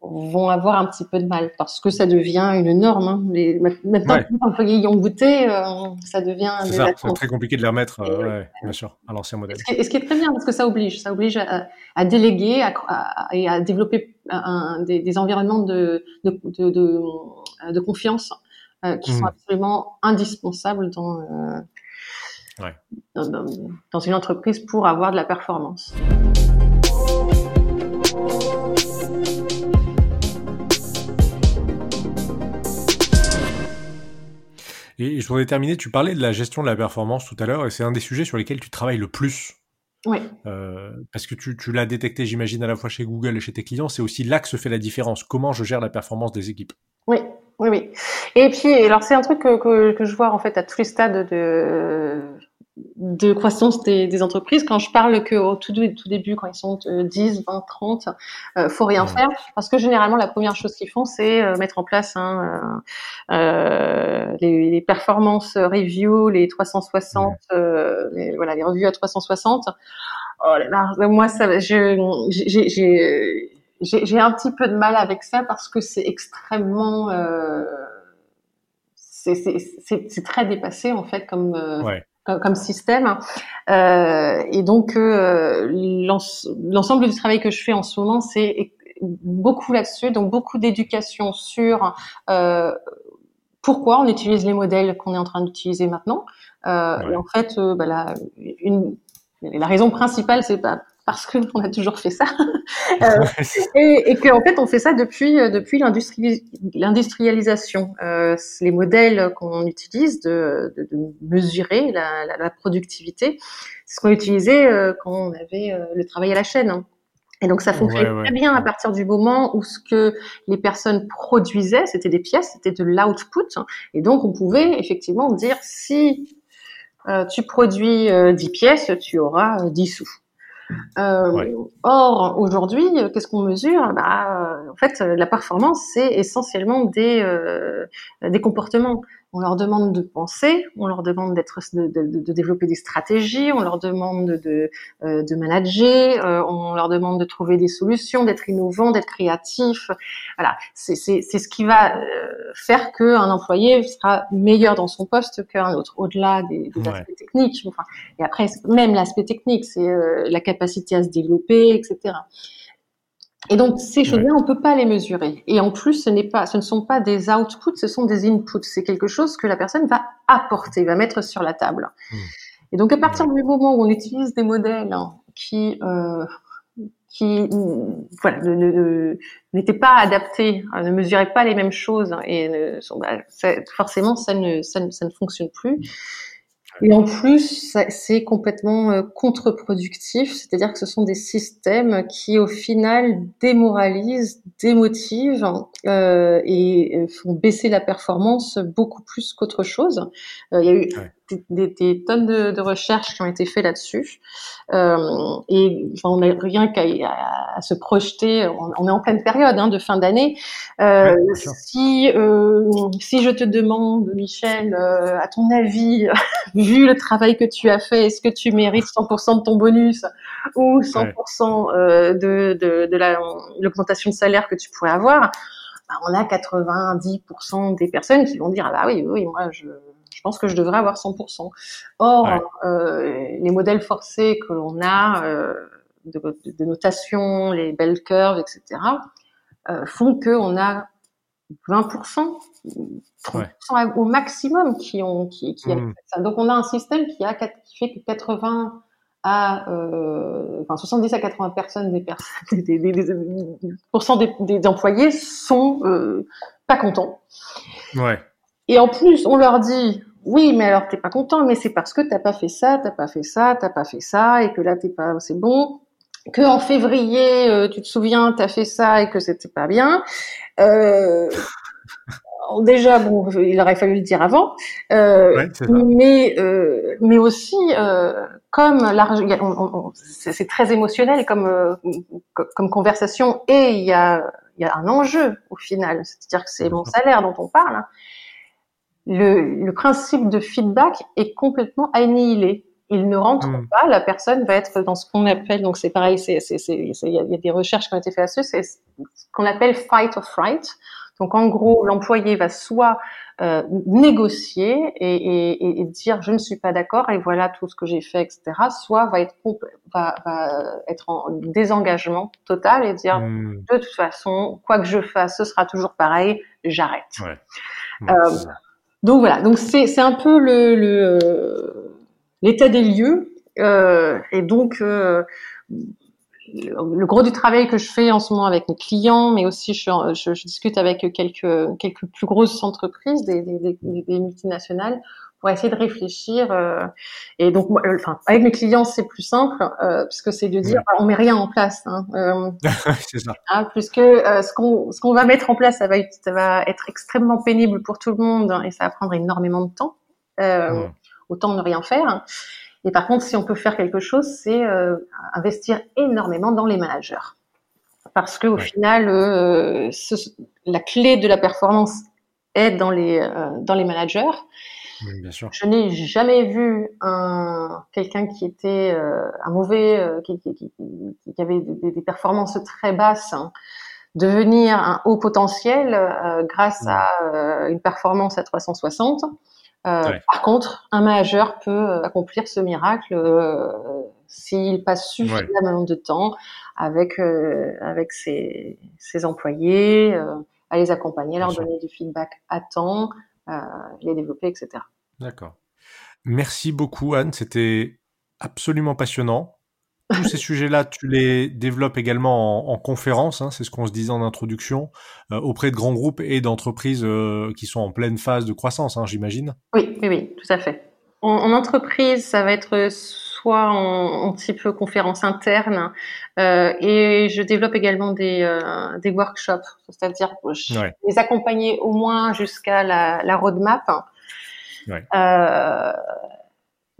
vont avoir un petit peu de mal parce que ça devient une norme. Hein. Les, maintenant Ouais. que les employés y ont goûté, euh, ça devient C'est ça. Très compliqué de les remettre, Et euh, ouais. ouais, bien sûr, à l'ancien modèle. Est, ce qui est très bien parce que ça oblige, ça oblige à, à déléguer à, à- et à développer un, des, des environnements de, de, de, de, de confiance euh, qui sont absolument indispensables euh, dans une entreprise pour avoir de la performance. Et je voudrais terminer, tu parlais de la gestion de la performance tout à l'heure, et c'est un des sujets sur lesquels tu travailles le plus. Oui. Euh, parce que tu, tu l'as détecté, j'imagine, à la fois chez Google et chez tes clients, c'est aussi là que se fait la différence. Comment je gère la performance des équipes Oui, oui, oui. Et puis, alors c'est un truc que, que, que je vois en fait à tous les stades de, de croissance des, des entreprises. Quand je parle qu'au tout, tout début, quand ils sont euh, 10, 20, 30, euh, faut rien faire. Parce que généralement, la première chose qu'ils font, c'est euh, mettre en place hein, euh, euh, les, les performance review, les 360, euh, les, voilà, les revues à 360. Oh là là, moi, ça, je, j'ai, j'ai, j'ai j'ai un petit peu de mal avec ça parce que c'est extrêmement, euh, c'est c'est- c'est- c'est très dépassé en fait comme euh, Ouais. Comme, système. Euh, et donc euh, l'ens- l'ensemble du travail que je fais en ce moment, c'est beaucoup là-dessus, donc beaucoup d'éducation sur euh, pourquoi on utilise les modèles qu'on est en train d'utiliser maintenant. Euh, Ouais. Et en fait, euh, bah, la, une, la raison principale, c'est pas parce qu'on a toujours fait ça, euh, et, et qu'en fait on fait ça depuis euh, depuis l'industrialisation. Euh, les modèles qu'on utilise de, de, de mesurer la, la, la productivité, c'est ce qu'on utilisait euh, quand on avait le travail à la chaîne. Hein. Et donc ça fonctionnait très bien à partir du moment où ce que les personnes produisaient, c'était des pièces, c'était de l'output. Et donc on pouvait effectivement dire si tu produis euh, 10 pièces, tu auras 10 euh, sous. Euh, Or, aujourd'hui, qu'est-ce qu'on mesure? Bah, En fait, la performance, c'est essentiellement des, des comportements. On leur demande de penser, on leur demande d'être, de, de, de, développer des stratégies, on leur demande de, euh, de manager, euh, on leur demande de trouver des solutions, d'être innovant, d'être créatif. Voilà, c'est, c'est, c'est ce qui va euh, faire qu'un employé sera meilleur dans son poste qu'un autre, au-delà des, des aspects techniques. Enfin, et après, même l'aspect technique, c'est la capacité à se développer, etc. Et donc ces choses-là, on peut pas les mesurer. Et en plus, ce n'est pas, ce ne sont pas des outputs, ce sont des inputs. C'est quelque chose que la personne va apporter, va mettre sur la table. Hmm. Et donc à partir du moment où on utilise des modèles qui euh, qui voilà, n'étaient pas adaptés, hein, ne mesuraient pas les mêmes choses et ne, bah, forcément ça ne, ça ne, ça ne fonctionne plus. Et en plus, c'est complètement euh, contre-productif, c'est-à-dire que ce sont des systèmes qui, au final, démoralisent, démotivent euh, et euh, font baisser la performance beaucoup plus qu'autre chose. Euh, y a eu des, des, tonnes de, de, recherches qui ont été faites là-dessus. Euh, et enfin, on n'a rien qu'à à, se projeter. On, est en pleine période hein, de fin d'année. Euh, si euh, si je te demande, Michel, euh, à ton avis, vu le travail que tu as fait, est-ce que tu mérites 100% de ton bonus ou 100% euh, de, de, de l'augmentation de salaire que tu pourrais avoir bah, On a 90% des personnes qui vont dire ah bah oui oui moi je je pense que je devrais avoir 100%. Or, euh, les modèles forcés que l'on a euh, de, de, notation, les belles curves, etc., euh, font qu'on a 20%, 30% au maximum qui ont qui, qui mmh. ça. Donc on a un système qui a qui fait que 80 à euh, enfin 70 à 80 personnes des personnes des, des, des, des employés sont euh, pas contents. Ouais. Et en plus, on leur dit oui, mais alors t'es pas content, mais c'est parce que t'as pas fait ça, t'as pas fait ça, t'as pas fait ça, et que là t'es pas, c'est bon. Que en février, euh, tu te souviens, t'as fait ça et que c'était pas bien. Euh, déjà, bon, il aurait fallu le dire avant, euh, mais euh, mais aussi euh, comme c'est très émotionnel comme euh, comme conversation et il y a il y a un enjeu au final, c'est-à-dire que c'est mon salaire dont on parle. Le, le, principe de feedback est complètement annihilé. Il ne rentre hmm. pas, la personne va être dans ce qu'on appelle, donc c'est pareil, c'est, c'est, c'est, il y, a des recherches qui ont été faites là-dessus, c'est ce qu'on appelle fight or fright. Donc en gros, l'employé va soit euh, négocier et, et, et, dire je ne suis pas d'accord et voilà tout ce que j'ai fait, etc. Soit va être va, va être en désengagement total et dire hmm. de toute façon quoi que je fasse, ce sera toujours pareil, j'arrête. Ouais. Euh, donc voilà, donc c'est un peu le euh, l'état des lieux euh, et donc euh, le gros du travail que je fais en ce moment avec mes clients, mais aussi je, discute avec quelques quelques plus grosses entreprises, des multinationales, pour essayer de réfléchir. Euh, et donc, moi, euh, avec mes clients, c'est plus simple, euh, puisque c'est de dire, on met rien en place. Hein, euh, c'est ça. Hein, puisque ce qu'on ce qu'on va mettre en place, ça va être, ça va être extrêmement pénible pour tout le monde et ça va prendre énormément de temps. Euh, Autant ne rien faire. Et par contre, si on peut faire quelque chose, c'est investir énormément dans les managers, parce que au final, ce, la clé de la performance est dans les dans les managers. Je n'ai jamais vu un quelqu'un qui était euh, un mauvais, euh, qui, qui, qui, qui, avait des, des, performances très basses, hein, devenir un haut potentiel euh, grâce à une performance à 360. Par contre, un manager peut accomplir ce miracle s'il passe suffisamment de temps avec avec ses, ses employés, à les accompagner, à leur donner du feedback à temps, les développer, etc. D'accord. Merci beaucoup Anne, c'était absolument passionnant. tous ces sujets-là, tu les développes également en, en conférence, hein, c'est ce qu'on se disait en introduction, euh, auprès de grands groupes et d'entreprises euh, qui sont en pleine phase de croissance, hein, j'imagine. Oui, oui, oui, tout à fait. En, en, entreprise, ça va être en, en type conférence interne, euh, et je développe également des, euh, des workshops, c'est-à-dire ouais. les accompagner au moins jusqu'à la, la roadmap. Ouais. Euh,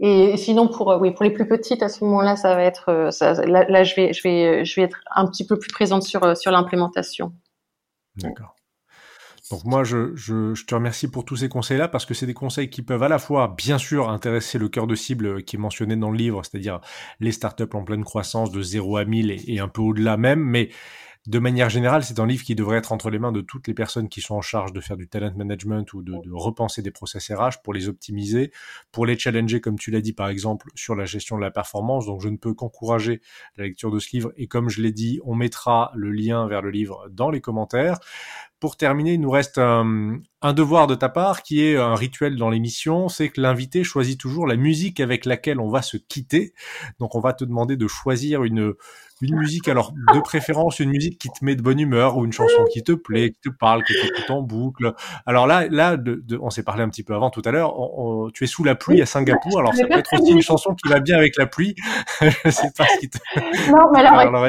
et sinon, pour oui, pour les plus petites, à ce moment-là, ça va être ça, là, là, je vais je vais je vais être un petit peu plus présente sur sur l'implémentation. D'accord. Donc moi, je, te remercie pour tous ces conseils-là parce que c'est des conseils qui peuvent à la fois, bien sûr, intéresser le cœur de cible qui est mentionné dans le livre, c'est-à-dire les startups en pleine croissance de 0 à 1000 et, et un peu au-delà même, mais de manière générale, c'est un livre qui devrait être entre les mains de toutes les personnes qui sont en charge de faire du talent management ou de, de repenser des process RH pour les optimiser, pour les challenger, comme tu l'as dit par exemple, sur la gestion de la performance. Donc je ne peux qu'encourager la lecture de ce livre et comme je l'ai dit, on mettra le lien vers le livre dans les commentaires. Pour terminer, il nous reste un, un, devoir de ta part qui est un rituel dans l'émission, c'est que l'invité choisit toujours la musique avec laquelle on va se quitter. Donc on va te demander de choisir une, une musique, alors de préférence une musique qui te met de bonne humeur ou une chanson qui te plaît, qui te parle, qui t'écoute en boucle. Alors là, là, de, de, on s'est parlé un petit peu avant tout à l'heure. Tu es sous la pluie à Singapour, alors ça peut être aussi une chanson qui va bien avec la pluie. Je sais pas ce qui te. Non, mais alors. alors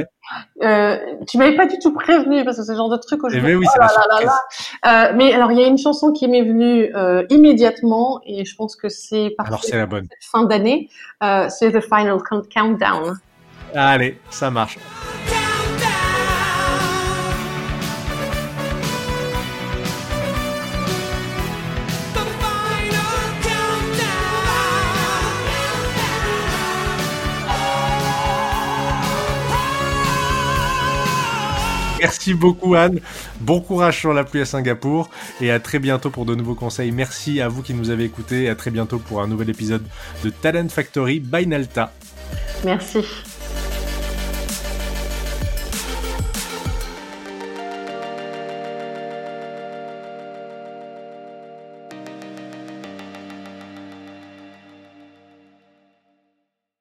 euh, tu m'avais pas du tout prévenu parce que c'est le genre de truc je eh ben oui, oh là là là euh, mais alors il y a une chanson qui m'est venue euh, immédiatement et je pense que c'est alors c'est la bonne fin d'année c'est The Final Countdown Allez, ça marche. Merci beaucoup Anne. Bon courage sur la pluie à Singapour et à très bientôt pour de nouveaux conseils. Merci à vous qui nous avez écoutés et à très bientôt pour un nouvel épisode de Talent Factory by Nalta. Merci.